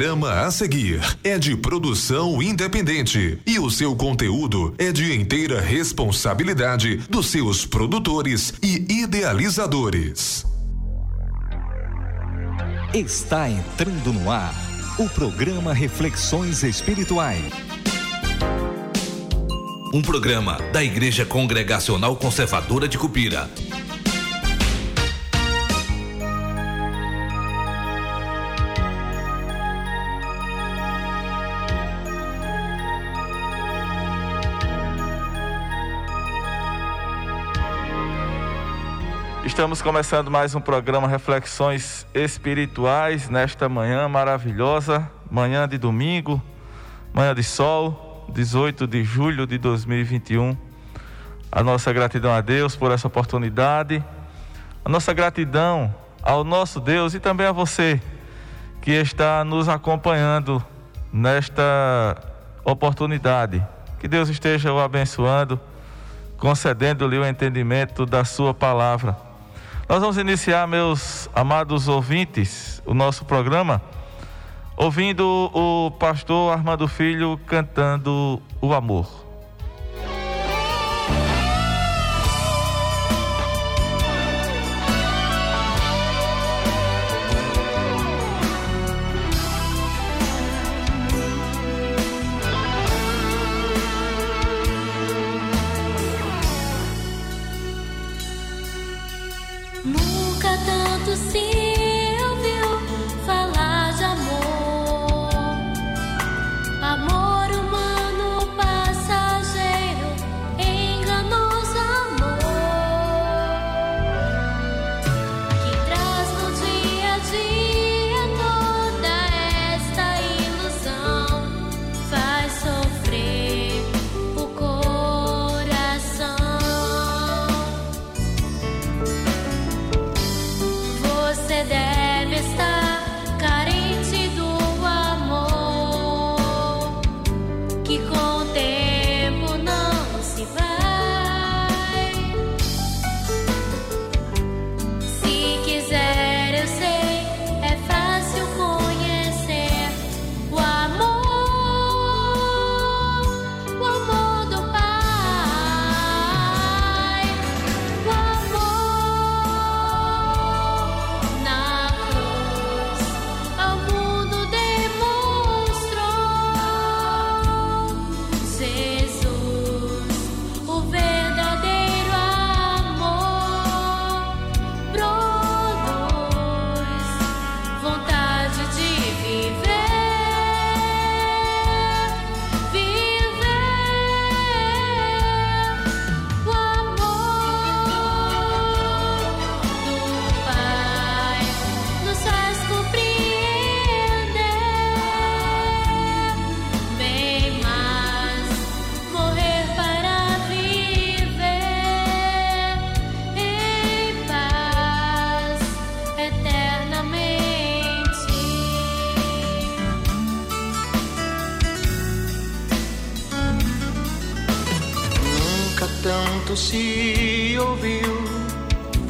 programa a seguir é de produção independente e o seu conteúdo é de inteira responsabilidade dos seus produtores e idealizadores. Está entrando no ar o programa Reflexões Espirituais. Um programa da Igreja Congregacional Conservadora de Cupira Estamos começando mais um programa Reflexões Espirituais nesta manhã maravilhosa, manhã de domingo, manhã de sol, 18 de julho de 2021. A nossa gratidão a Deus por essa oportunidade, a nossa gratidão ao nosso Deus e também a você que está nos acompanhando nesta oportunidade. Que Deus esteja o abençoando, concedendo-lhe o entendimento da sua palavra nós vamos iniciar, meus amados ouvintes, o nosso programa, ouvindo o pastor Armando Filho cantando o amor.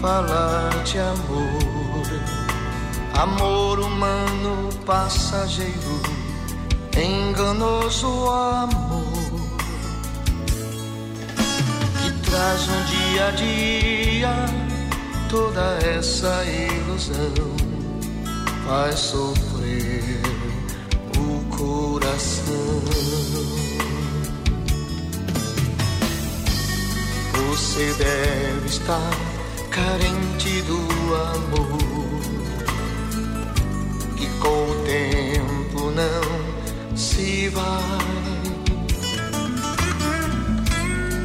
falar de amor, amor humano passageiro, enganoso amor que traz um dia a dia toda essa ilusão, faz sofrer o coração. Você deve estar carente do amor que com o tempo não se vai.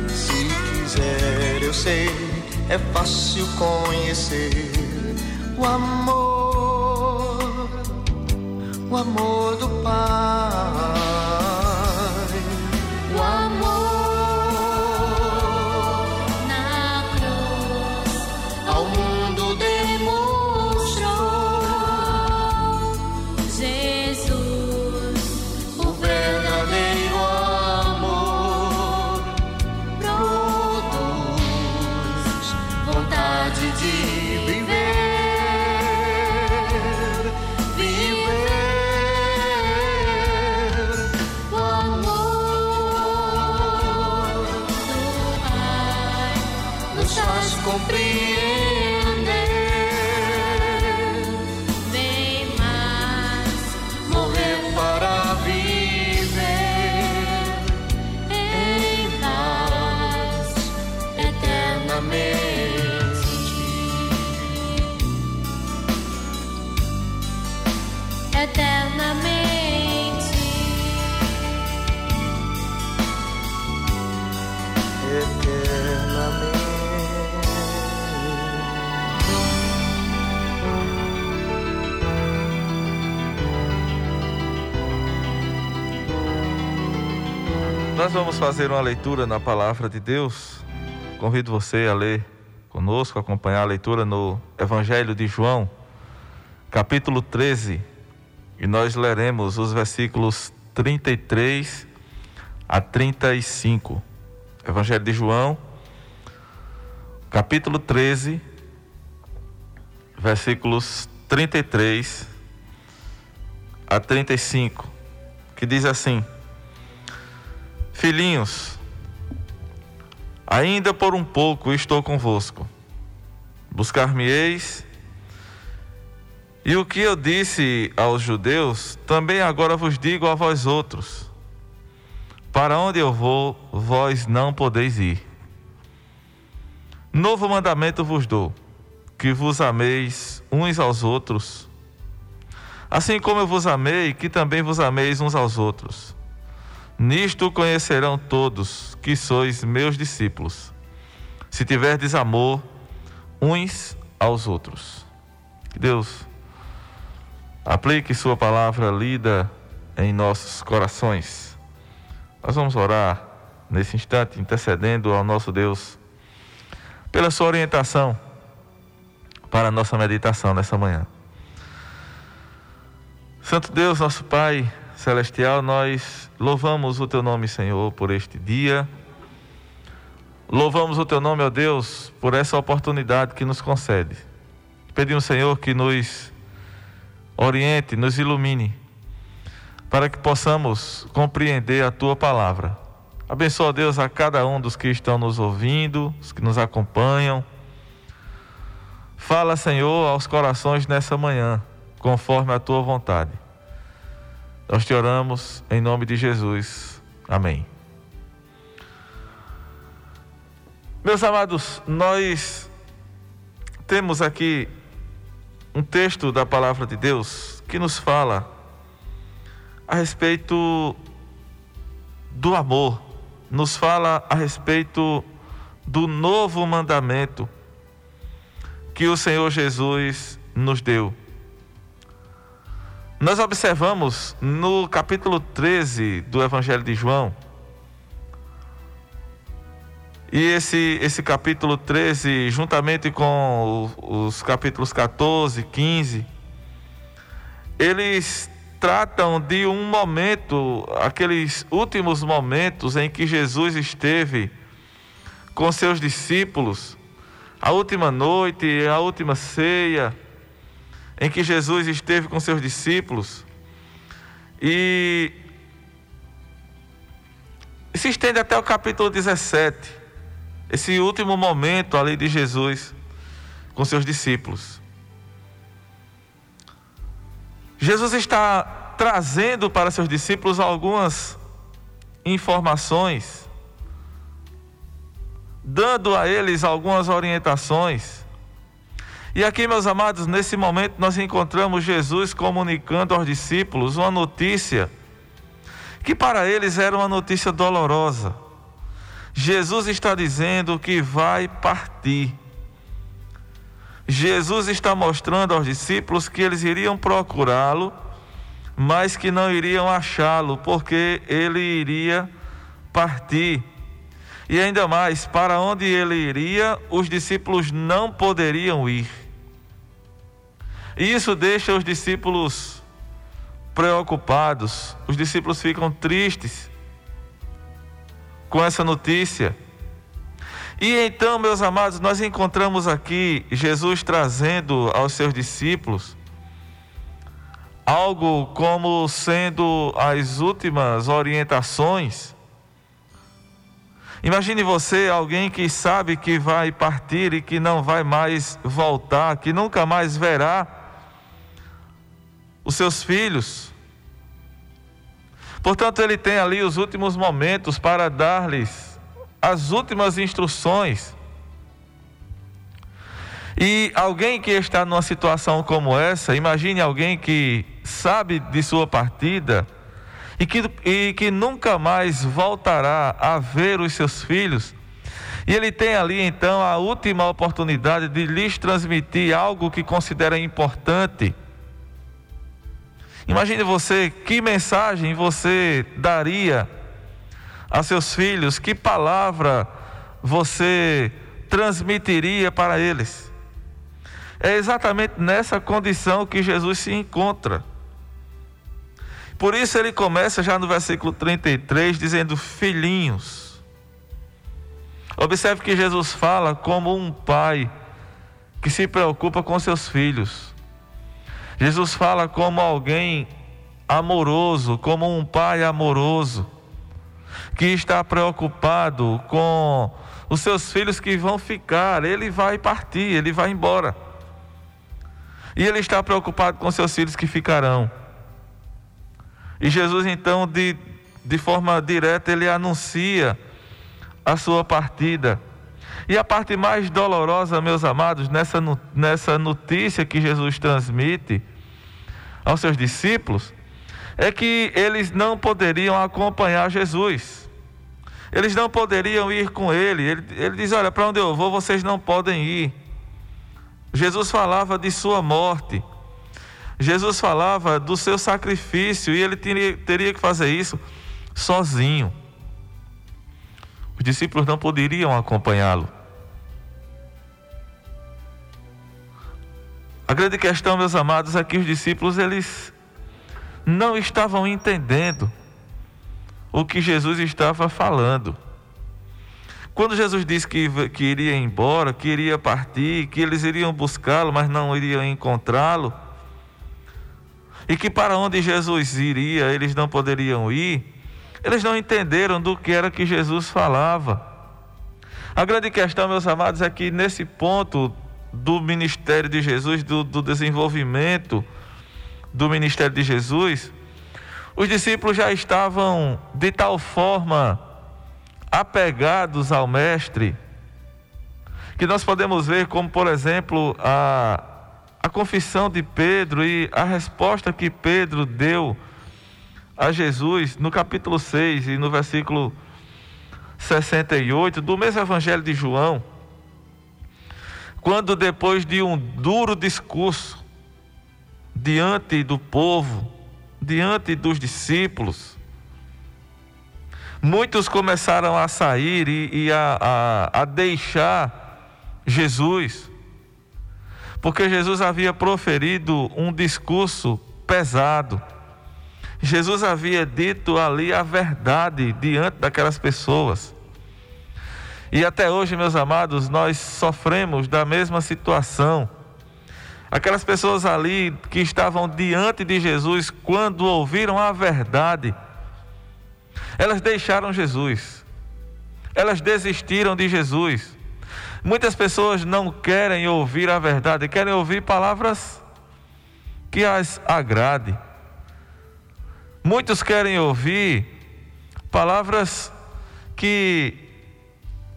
Se quiser, eu sei, é fácil conhecer o amor, o amor do Pai. Vamos fazer uma leitura na palavra de Deus. Convido você a ler conosco, acompanhar a leitura no Evangelho de João, capítulo 13, e nós leremos os versículos 33 a 35. Evangelho de João, capítulo 13, versículos 33 a 35, que diz assim: Filhinhos, ainda por um pouco estou convosco. Buscar-me-eis. E o que eu disse aos judeus, também agora vos digo a vós outros: Para onde eu vou, vós não podeis ir. Novo mandamento vos dou: que vos ameis uns aos outros. Assim como eu vos amei, que também vos ameis uns aos outros. Nisto conhecerão todos que sois meus discípulos, se tiverdes amor uns aos outros. Que Deus aplique Sua palavra lida em nossos corações. Nós vamos orar nesse instante, intercedendo ao nosso Deus pela Sua orientação para a nossa meditação nessa manhã. Santo Deus, nosso Pai Celestial, nós Louvamos o teu nome, Senhor, por este dia. Louvamos o teu nome, ó Deus, por essa oportunidade que nos concede. Pedimos, Senhor, que nos oriente, nos ilumine, para que possamos compreender a tua palavra. Abençoa, Deus, a cada um dos que estão nos ouvindo, os que nos acompanham. Fala, Senhor, aos corações nessa manhã, conforme a tua vontade. Nós te oramos em nome de Jesus. Amém. Meus amados, nós temos aqui um texto da palavra de Deus que nos fala a respeito do amor, nos fala a respeito do novo mandamento que o Senhor Jesus nos deu. Nós observamos no capítulo 13 do Evangelho de João, e esse, esse capítulo 13, juntamente com os capítulos 14, 15, eles tratam de um momento, aqueles últimos momentos em que Jesus esteve com seus discípulos, a última noite, a última ceia em que Jesus esteve com seus discípulos e se estende até o capítulo 17, esse último momento ali de Jesus com seus discípulos. Jesus está trazendo para seus discípulos algumas informações, dando a eles algumas orientações e aqui, meus amados, nesse momento nós encontramos Jesus comunicando aos discípulos uma notícia que para eles era uma notícia dolorosa. Jesus está dizendo que vai partir. Jesus está mostrando aos discípulos que eles iriam procurá-lo, mas que não iriam achá-lo, porque ele iria partir. E ainda mais, para onde ele iria, os discípulos não poderiam ir. E isso deixa os discípulos preocupados, os discípulos ficam tristes com essa notícia. E então, meus amados, nós encontramos aqui Jesus trazendo aos seus discípulos algo como sendo as últimas orientações. Imagine você, alguém que sabe que vai partir e que não vai mais voltar, que nunca mais verá os seus filhos. Portanto, ele tem ali os últimos momentos para dar-lhes as últimas instruções. E alguém que está numa situação como essa, imagine alguém que sabe de sua partida e que, e que nunca mais voltará a ver os seus filhos. E ele tem ali então a última oportunidade de lhes transmitir algo que considera importante. Imagine você que mensagem você daria a seus filhos, que palavra você transmitiria para eles. É exatamente nessa condição que Jesus se encontra. Por isso ele começa já no versículo 33 dizendo: Filhinhos. Observe que Jesus fala como um pai que se preocupa com seus filhos. Jesus fala como alguém amoroso, como um pai amoroso, que está preocupado com os seus filhos que vão ficar. Ele vai partir, ele vai embora. E ele está preocupado com seus filhos que ficarão. E Jesus, então, de, de forma direta, ele anuncia a sua partida. E a parte mais dolorosa, meus amados, nessa, nessa notícia que Jesus transmite aos seus discípulos, é que eles não poderiam acompanhar Jesus. Eles não poderiam ir com ele. Ele, ele diz: Olha, para onde eu vou, vocês não podem ir. Jesus falava de sua morte. Jesus falava do seu sacrifício e ele teria, teria que fazer isso sozinho. Os discípulos não poderiam acompanhá-lo. A grande questão, meus amados, é que os discípulos eles não estavam entendendo o que Jesus estava falando. Quando Jesus disse que, que iria embora, que iria partir, que eles iriam buscá-lo, mas não iriam encontrá-lo, e que para onde Jesus iria eles não poderiam ir, eles não entenderam do que era que Jesus falava. A grande questão, meus amados, é que nesse ponto do ministério de Jesus, do, do desenvolvimento do ministério de Jesus, os discípulos já estavam de tal forma apegados ao Mestre, que nós podemos ver como, por exemplo, a a confissão de Pedro e a resposta que Pedro deu a Jesus no capítulo 6 e no versículo 68 do mesmo evangelho de João, quando depois de um duro discurso diante do povo, diante dos discípulos, muitos começaram a sair e, e a, a, a deixar Jesus porque Jesus havia proferido um discurso pesado. Jesus havia dito ali a verdade diante daquelas pessoas. E até hoje, meus amados, nós sofremos da mesma situação. Aquelas pessoas ali que estavam diante de Jesus, quando ouviram a verdade, elas deixaram Jesus, elas desistiram de Jesus, Muitas pessoas não querem ouvir a verdade, querem ouvir palavras que as agrade. Muitos querem ouvir palavras que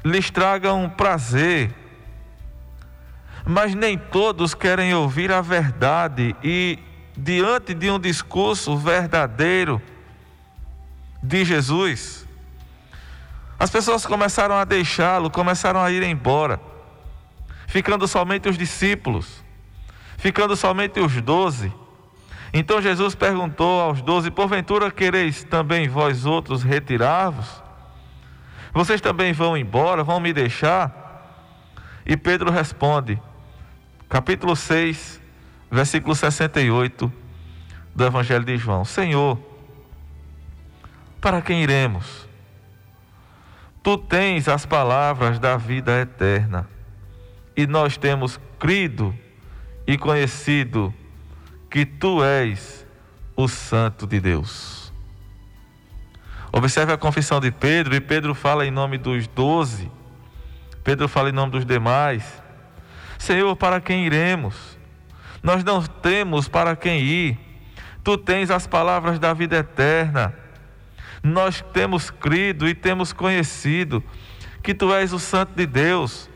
lhes tragam prazer, mas nem todos querem ouvir a verdade e diante de um discurso verdadeiro de Jesus, as pessoas começaram a deixá-lo, começaram a ir embora, ficando somente os discípulos, ficando somente os doze. Então Jesus perguntou aos doze: Porventura quereis também vós outros retirar-vos? Vocês também vão embora, vão me deixar? E Pedro responde, capítulo 6, versículo 68 do Evangelho de João: Senhor, para quem iremos? Tu tens as palavras da vida eterna. E nós temos crido e conhecido que tu és o Santo de Deus. Observe a confissão de Pedro, e Pedro fala em nome dos doze. Pedro fala em nome dos demais. Senhor, para quem iremos? Nós não temos para quem ir. Tu tens as palavras da vida eterna. Nós temos crido e temos conhecido que tu és o Santo de Deus.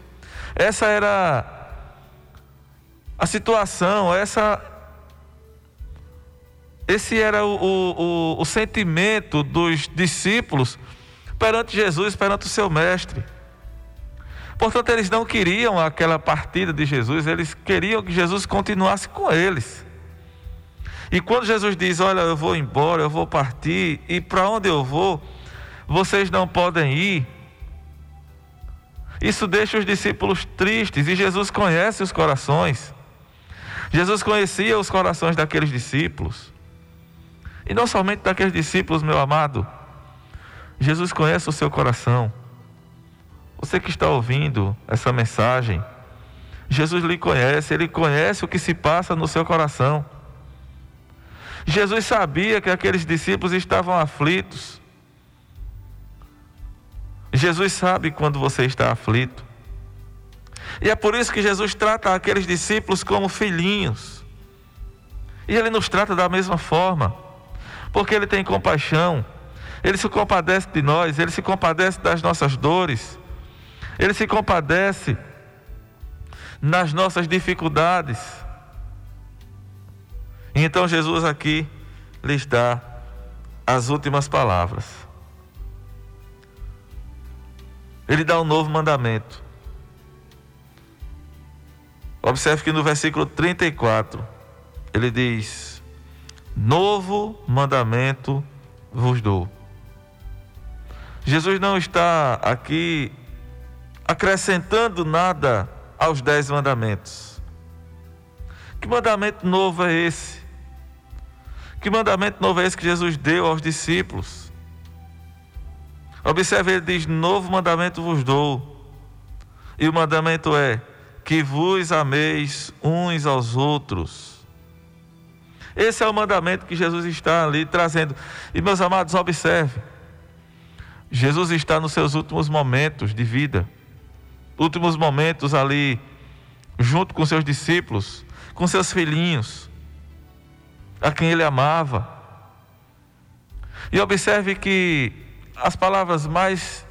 Essa era a situação, essa esse era o, o, o, o sentimento dos discípulos perante Jesus, perante o seu mestre. Portanto, eles não queriam aquela partida de Jesus, eles queriam que Jesus continuasse com eles. E quando Jesus diz: Olha, eu vou embora, eu vou partir, e para onde eu vou, vocês não podem ir. Isso deixa os discípulos tristes, e Jesus conhece os corações. Jesus conhecia os corações daqueles discípulos. E não somente daqueles discípulos, meu amado. Jesus conhece o seu coração. Você que está ouvindo essa mensagem, Jesus lhe conhece, ele conhece o que se passa no seu coração. Jesus sabia que aqueles discípulos estavam aflitos. Jesus sabe quando você está aflito. E é por isso que Jesus trata aqueles discípulos como filhinhos. E ele nos trata da mesma forma, porque ele tem compaixão. Ele se compadece de nós, ele se compadece das nossas dores. Ele se compadece nas nossas dificuldades. Então Jesus aqui lhes dá as últimas palavras. Ele dá um novo mandamento. Observe que no versículo 34 ele diz: Novo mandamento vos dou. Jesus não está aqui acrescentando nada aos dez mandamentos. Que mandamento novo é esse? Que mandamento novo é esse que Jesus deu aos discípulos? Observe, ele diz: Novo mandamento vos dou. E o mandamento é: que vos ameis uns aos outros. Esse é o mandamento que Jesus está ali trazendo. E meus amados, observe. Jesus está nos seus últimos momentos de vida. Últimos momentos ali, junto com seus discípulos, com seus filhinhos a quem ele amava. E observe que as palavras mais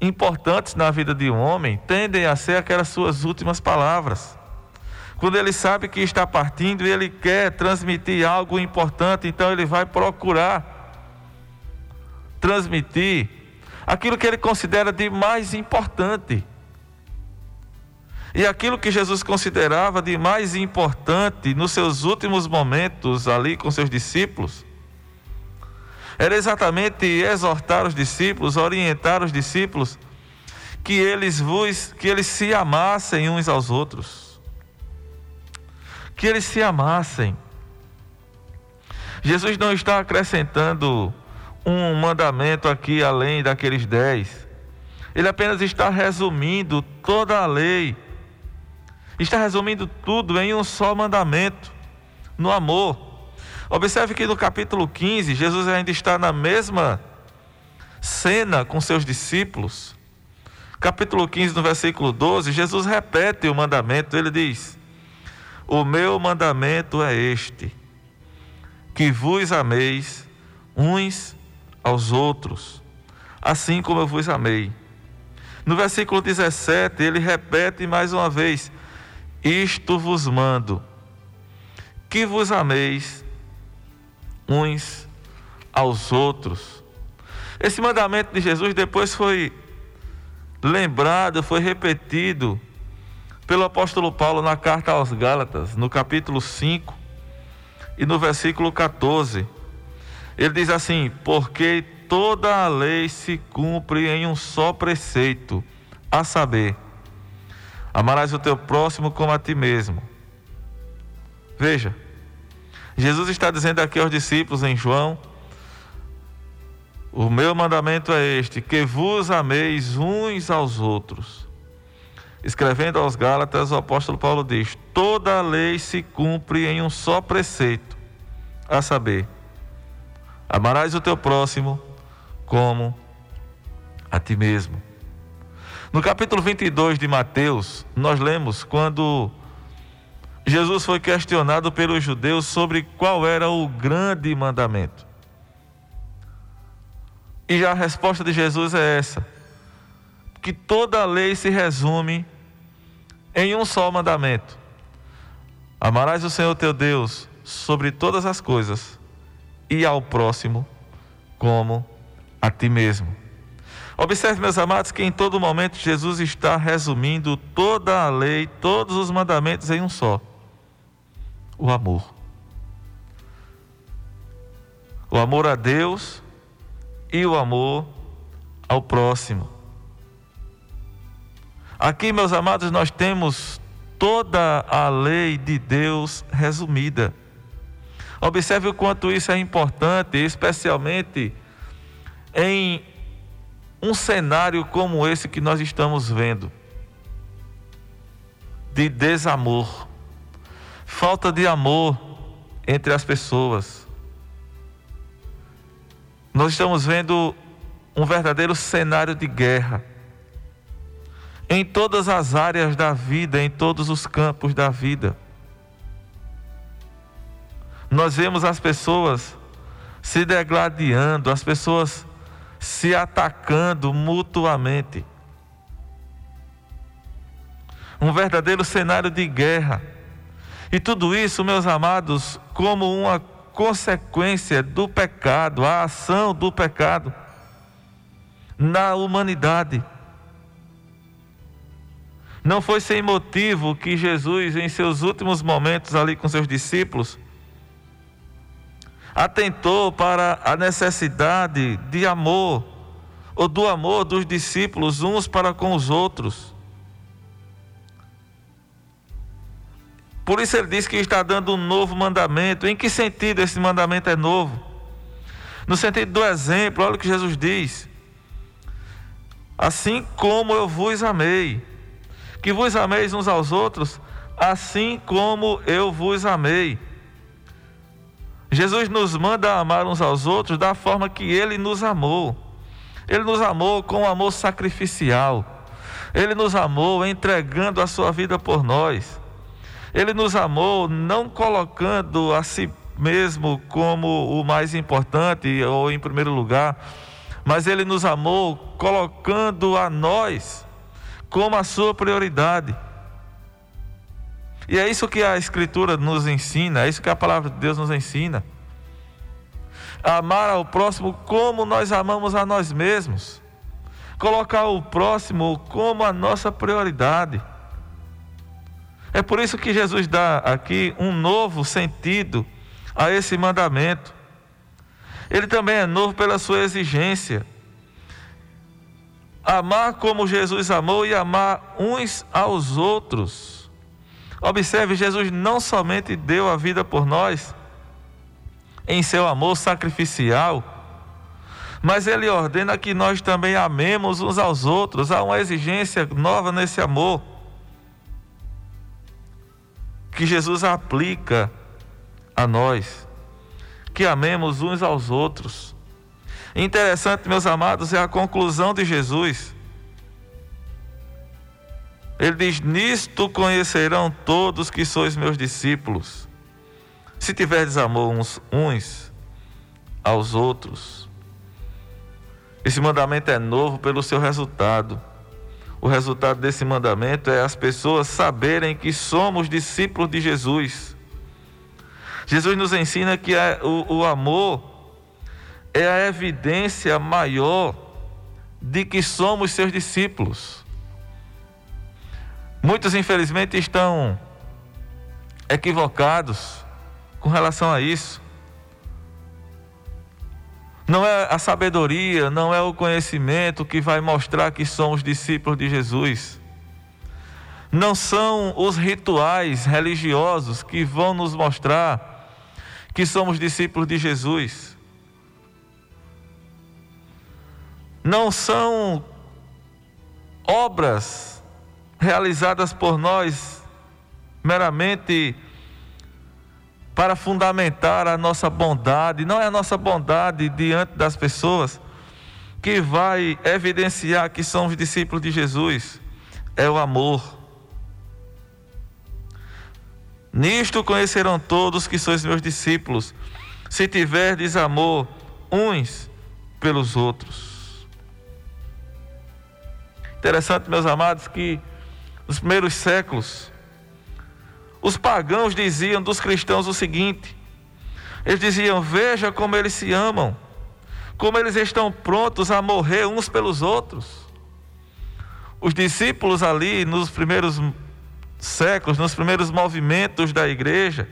importantes na vida de um homem tendem a ser aquelas suas últimas palavras. Quando ele sabe que está partindo e ele quer transmitir algo importante, então ele vai procurar transmitir aquilo que ele considera de mais importante. E aquilo que Jesus considerava de mais importante nos seus últimos momentos ali com seus discípulos, era exatamente exortar os discípulos, orientar os discípulos que eles vos, que eles se amassem uns aos outros. Que eles se amassem. Jesus não está acrescentando um mandamento aqui além daqueles dez. Ele apenas está resumindo toda a lei está resumindo tudo em um só mandamento: no amor. Observe que no capítulo 15, Jesus ainda está na mesma cena com seus discípulos. Capítulo 15, no versículo 12, Jesus repete o mandamento, ele diz: O meu mandamento é este, que vos ameis uns aos outros, assim como eu vos amei. No versículo 17, ele repete mais uma vez: isto vos mando, que vos ameis uns aos outros. Esse mandamento de Jesus depois foi lembrado, foi repetido pelo apóstolo Paulo na carta aos Gálatas, no capítulo 5 e no versículo 14. Ele diz assim: Porque toda a lei se cumpre em um só preceito, a saber, Amarás o teu próximo como a ti mesmo. Veja, Jesus está dizendo aqui aos discípulos em João: O meu mandamento é este, que vos ameis uns aos outros. Escrevendo aos Gálatas, o apóstolo Paulo diz: Toda a lei se cumpre em um só preceito, a saber, Amarás o teu próximo como a ti mesmo. No capítulo 22 de Mateus, nós lemos quando Jesus foi questionado pelos judeus sobre qual era o grande mandamento. E a resposta de Jesus é essa: que toda a lei se resume em um só mandamento: Amarás o Senhor teu Deus sobre todas as coisas e ao próximo como a ti mesmo. Observe, meus amados, que em todo momento Jesus está resumindo toda a lei, todos os mandamentos em um só: o amor. O amor a Deus e o amor ao próximo. Aqui, meus amados, nós temos toda a lei de Deus resumida. Observe o quanto isso é importante, especialmente em um cenário como esse que nós estamos vendo de desamor, falta de amor entre as pessoas. Nós estamos vendo um verdadeiro cenário de guerra em todas as áreas da vida, em todos os campos da vida. Nós vemos as pessoas se degladiando, as pessoas se atacando mutuamente. Um verdadeiro cenário de guerra. E tudo isso, meus amados, como uma consequência do pecado, a ação do pecado na humanidade. Não foi sem motivo que Jesus, em seus últimos momentos ali com seus discípulos, atentou para a necessidade de amor, ou do amor dos discípulos uns para com os outros. Por isso ele diz que está dando um novo mandamento. Em que sentido esse mandamento é novo? No sentido do exemplo, olha o que Jesus diz. Assim como eu vos amei, que vos ameis uns aos outros, assim como eu vos amei. Jesus nos manda amar uns aos outros da forma que ele nos amou. Ele nos amou com um amor sacrificial. Ele nos amou entregando a sua vida por nós. Ele nos amou não colocando a si mesmo como o mais importante ou em primeiro lugar, mas ele nos amou colocando a nós como a sua prioridade. E é isso que a Escritura nos ensina, é isso que a palavra de Deus nos ensina. Amar ao próximo como nós amamos a nós mesmos. Colocar o próximo como a nossa prioridade. É por isso que Jesus dá aqui um novo sentido a esse mandamento. Ele também é novo pela sua exigência. Amar como Jesus amou e amar uns aos outros. Observe, Jesus não somente deu a vida por nós, em seu amor sacrificial, mas ele ordena que nós também amemos uns aos outros. Há uma exigência nova nesse amor que Jesus aplica a nós, que amemos uns aos outros. Interessante, meus amados, é a conclusão de Jesus. Ele diz: Nisto conhecerão todos que sois meus discípulos, se tiverdes amor uns, uns aos outros. Esse mandamento é novo pelo seu resultado. O resultado desse mandamento é as pessoas saberem que somos discípulos de Jesus. Jesus nos ensina que o, o amor é a evidência maior de que somos seus discípulos. Muitos, infelizmente, estão equivocados com relação a isso. Não é a sabedoria, não é o conhecimento que vai mostrar que somos discípulos de Jesus. Não são os rituais religiosos que vão nos mostrar que somos discípulos de Jesus. Não são obras realizadas por nós meramente para fundamentar a nossa bondade, não é a nossa bondade diante das pessoas que vai evidenciar que somos discípulos de Jesus, é o amor. Nisto conhecerão todos que sois meus discípulos, se tiverdes amor uns pelos outros. Interessante, meus amados, que nos primeiros séculos, os pagãos diziam dos cristãos o seguinte: eles diziam, veja como eles se amam, como eles estão prontos a morrer uns pelos outros. Os discípulos ali, nos primeiros séculos, nos primeiros movimentos da igreja,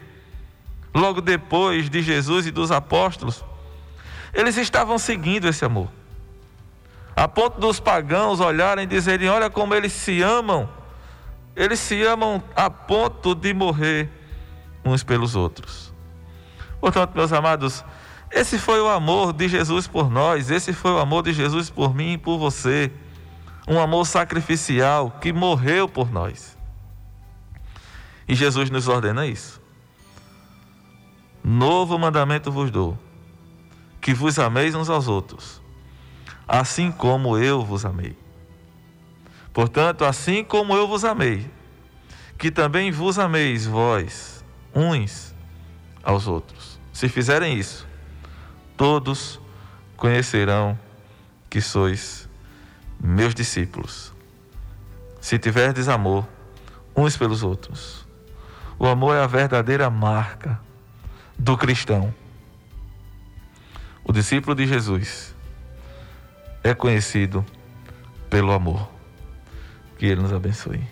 logo depois de Jesus e dos apóstolos, eles estavam seguindo esse amor. A ponto dos pagãos olharem e dizerem: Olha como eles se amam. Eles se amam a ponto de morrer uns pelos outros. Portanto, meus amados, esse foi o amor de Jesus por nós, esse foi o amor de Jesus por mim e por você. Um amor sacrificial que morreu por nós. E Jesus nos ordena isso. Novo mandamento vos dou: que vos ameis uns aos outros, assim como eu vos amei. Portanto, assim como eu vos amei, que também vos ameis vós uns aos outros. Se fizerem isso, todos conhecerão que sois meus discípulos. Se tiverdes amor uns pelos outros. O amor é a verdadeira marca do cristão. O discípulo de Jesus é conhecido pelo amor. Que Ele nos abençoe.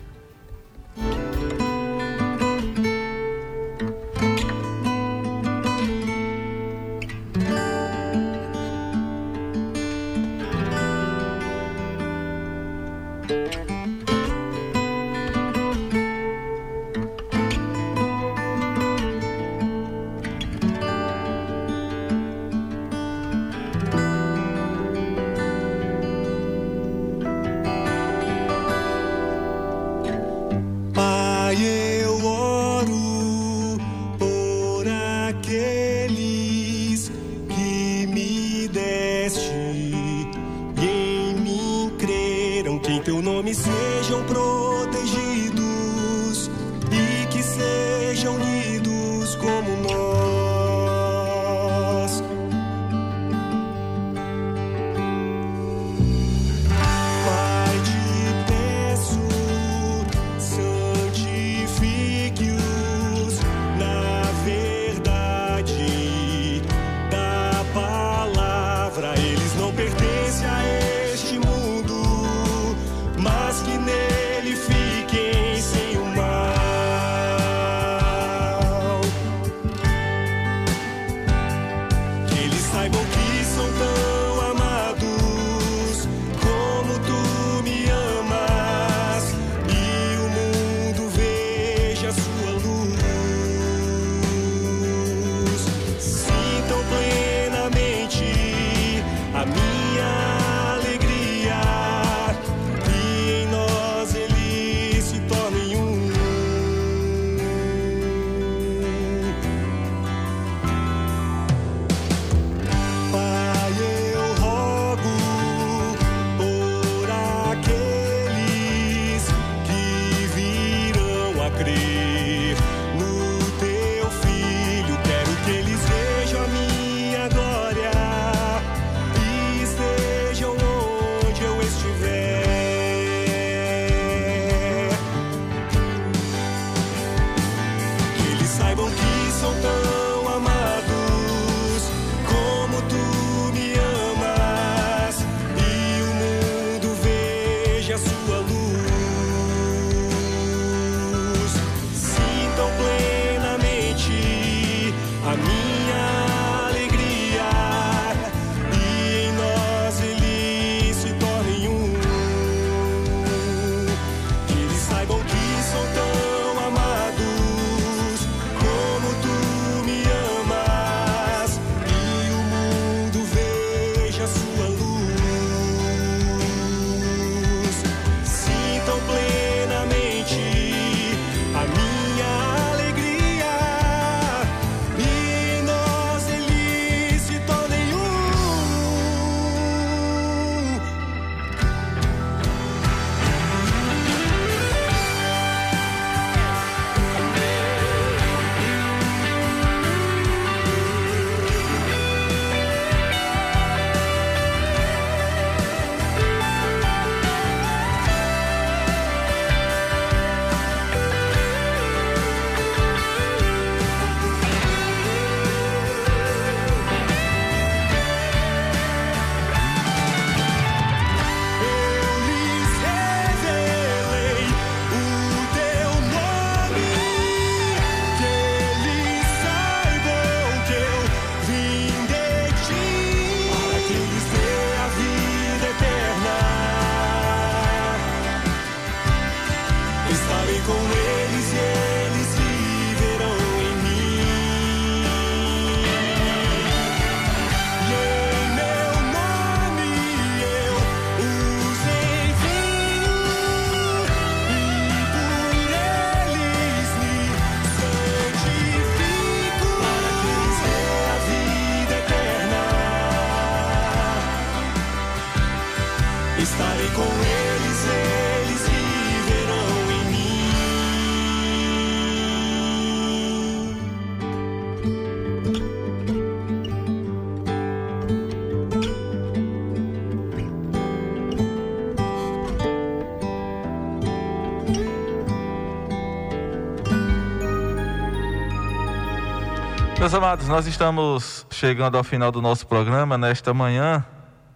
Amados, nós estamos chegando ao final do nosso programa nesta manhã.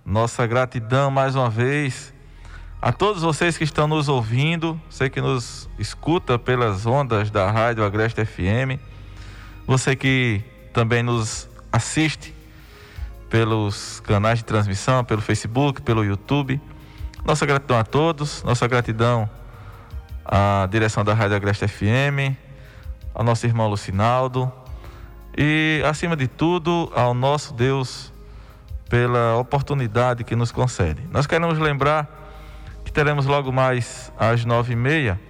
Nossa gratidão mais uma vez a todos vocês que estão nos ouvindo, você que nos escuta pelas ondas da Rádio Agreste FM, você que também nos assiste pelos canais de transmissão, pelo Facebook, pelo YouTube. Nossa gratidão a todos, nossa gratidão à direção da Rádio Agreste FM, ao nosso irmão Lucinaldo e, acima de tudo, ao nosso Deus pela oportunidade que nos concede. Nós queremos lembrar que teremos logo mais às nove e meia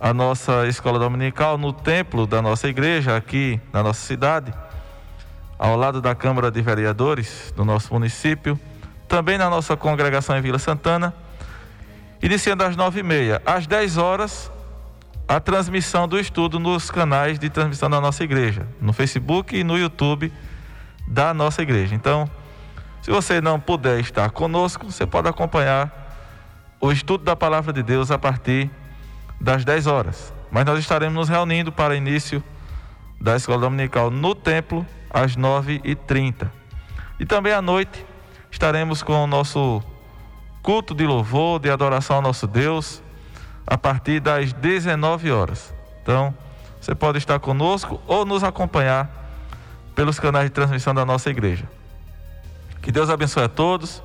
a nossa escola dominical no templo da nossa igreja aqui na nossa cidade, ao lado da Câmara de Vereadores do nosso município, também na nossa congregação em Vila Santana, iniciando às nove e meia. Às dez horas, a transmissão do estudo nos canais de transmissão da nossa igreja, no Facebook e no YouTube da nossa igreja. Então, se você não puder estar conosco, você pode acompanhar o estudo da palavra de Deus a partir das 10 horas. Mas nós estaremos nos reunindo para início da escola dominical no templo às 9h30. E também à noite estaremos com o nosso culto de louvor, de adoração ao nosso Deus, a partir das 19 horas. Então, você pode estar conosco ou nos acompanhar pelos canais de transmissão da nossa igreja. Que Deus abençoe a todos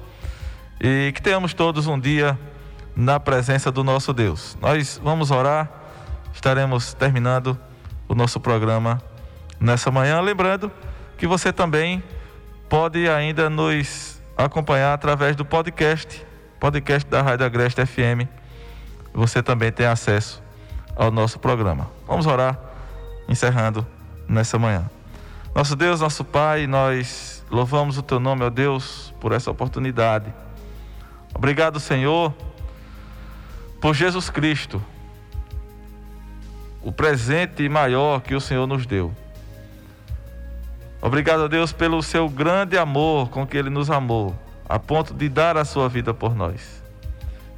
e que tenhamos todos um dia na presença do nosso Deus. Nós vamos orar, estaremos terminando o nosso programa nessa manhã. Lembrando que você também pode ainda nos acompanhar através do podcast, podcast da Rádio Agreste FM. Você também tem acesso ao nosso programa. Vamos orar, encerrando nessa manhã. Nosso Deus, nosso Pai, nós Louvamos o teu nome, ó Deus, por essa oportunidade. Obrigado, Senhor, por Jesus Cristo, o presente maior que o Senhor nos deu. Obrigado, a Deus, pelo seu grande amor com que ele nos amou, a ponto de dar a sua vida por nós.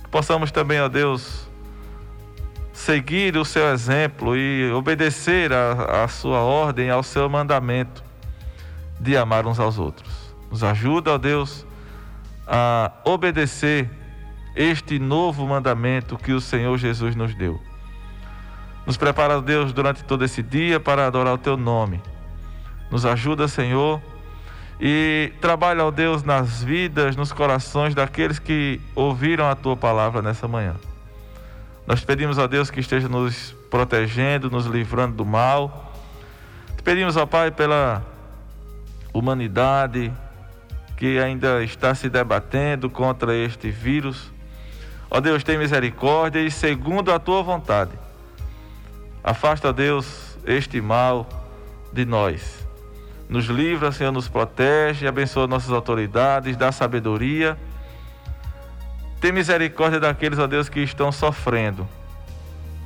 Que possamos também, ó Deus, seguir o seu exemplo e obedecer a, a sua ordem, ao seu mandamento de amar uns aos outros. Nos ajuda, ó Deus, a obedecer este novo mandamento que o Senhor Jesus nos deu. Nos prepara, Deus, durante todo esse dia para adorar o teu nome. Nos ajuda, Senhor, e trabalha, ó Deus, nas vidas, nos corações daqueles que ouviram a tua palavra nessa manhã. Nós pedimos a Deus que esteja nos protegendo, nos livrando do mal. Te pedimos, ó Pai, pela humanidade que ainda está se debatendo contra este vírus. Ó Deus, tem misericórdia e segundo a tua vontade, afasta, Deus, este mal de nós. Nos livra, Senhor, nos protege, abençoa nossas autoridades, dá sabedoria. Tem misericórdia daqueles, ó Deus, que estão sofrendo.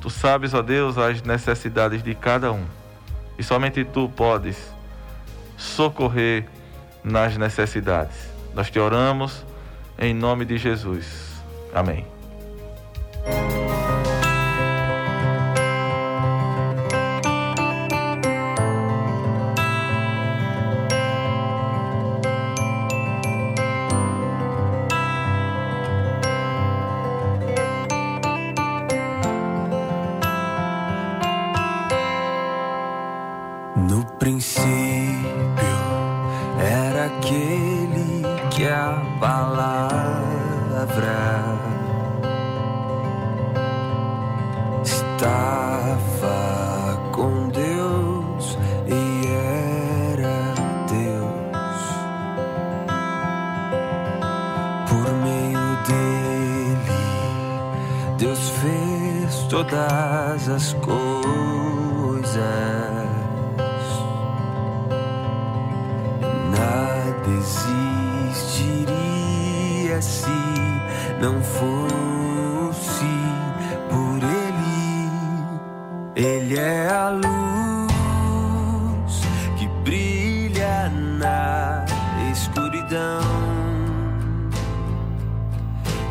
Tu sabes, ó Deus, as necessidades de cada um. E somente tu podes socorrer nas necessidades. Nós te oramos em nome de Jesus. Amém. O princípio era aquele que é a palavra estava com Deus e era Deus. Por meio dele, Deus fez todas as coisas. se não fosse por ele? Ele é a luz que brilha na escuridão.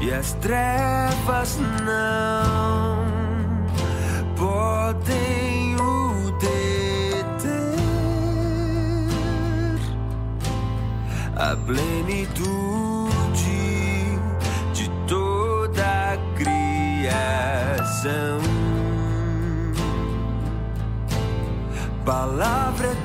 E as trevas não podem o deter. palavra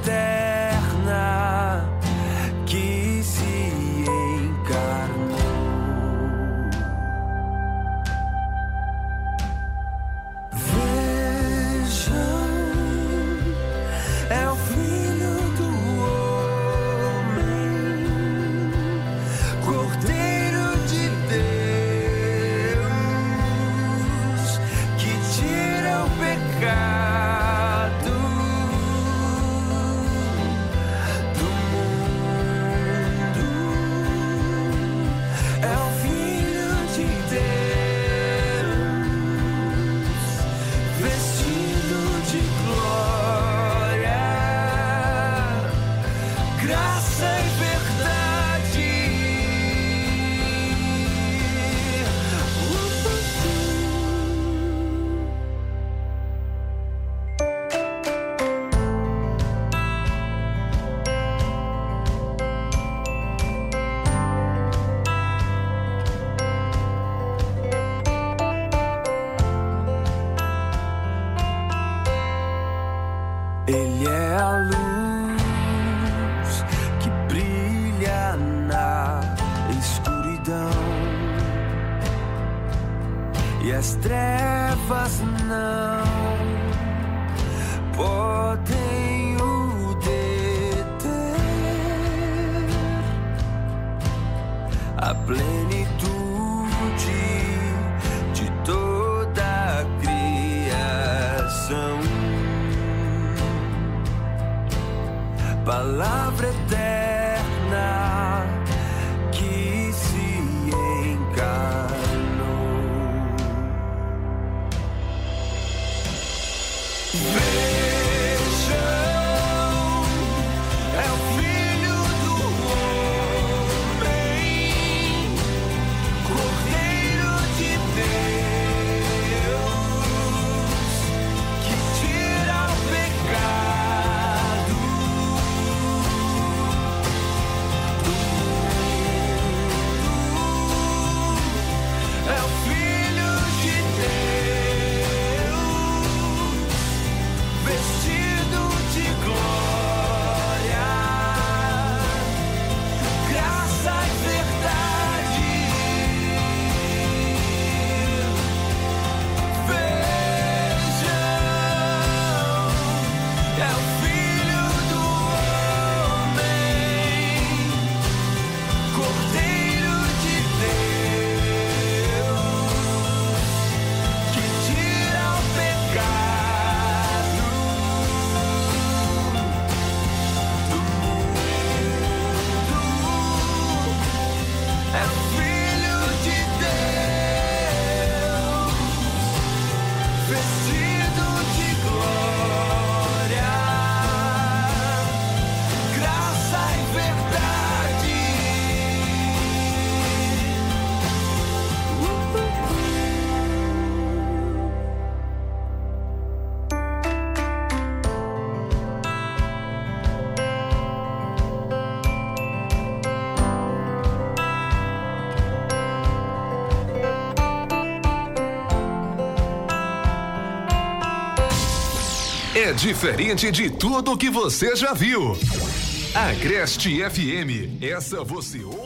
as trevas não. É diferente de tudo que você já viu. A Crest FM, essa você ouve.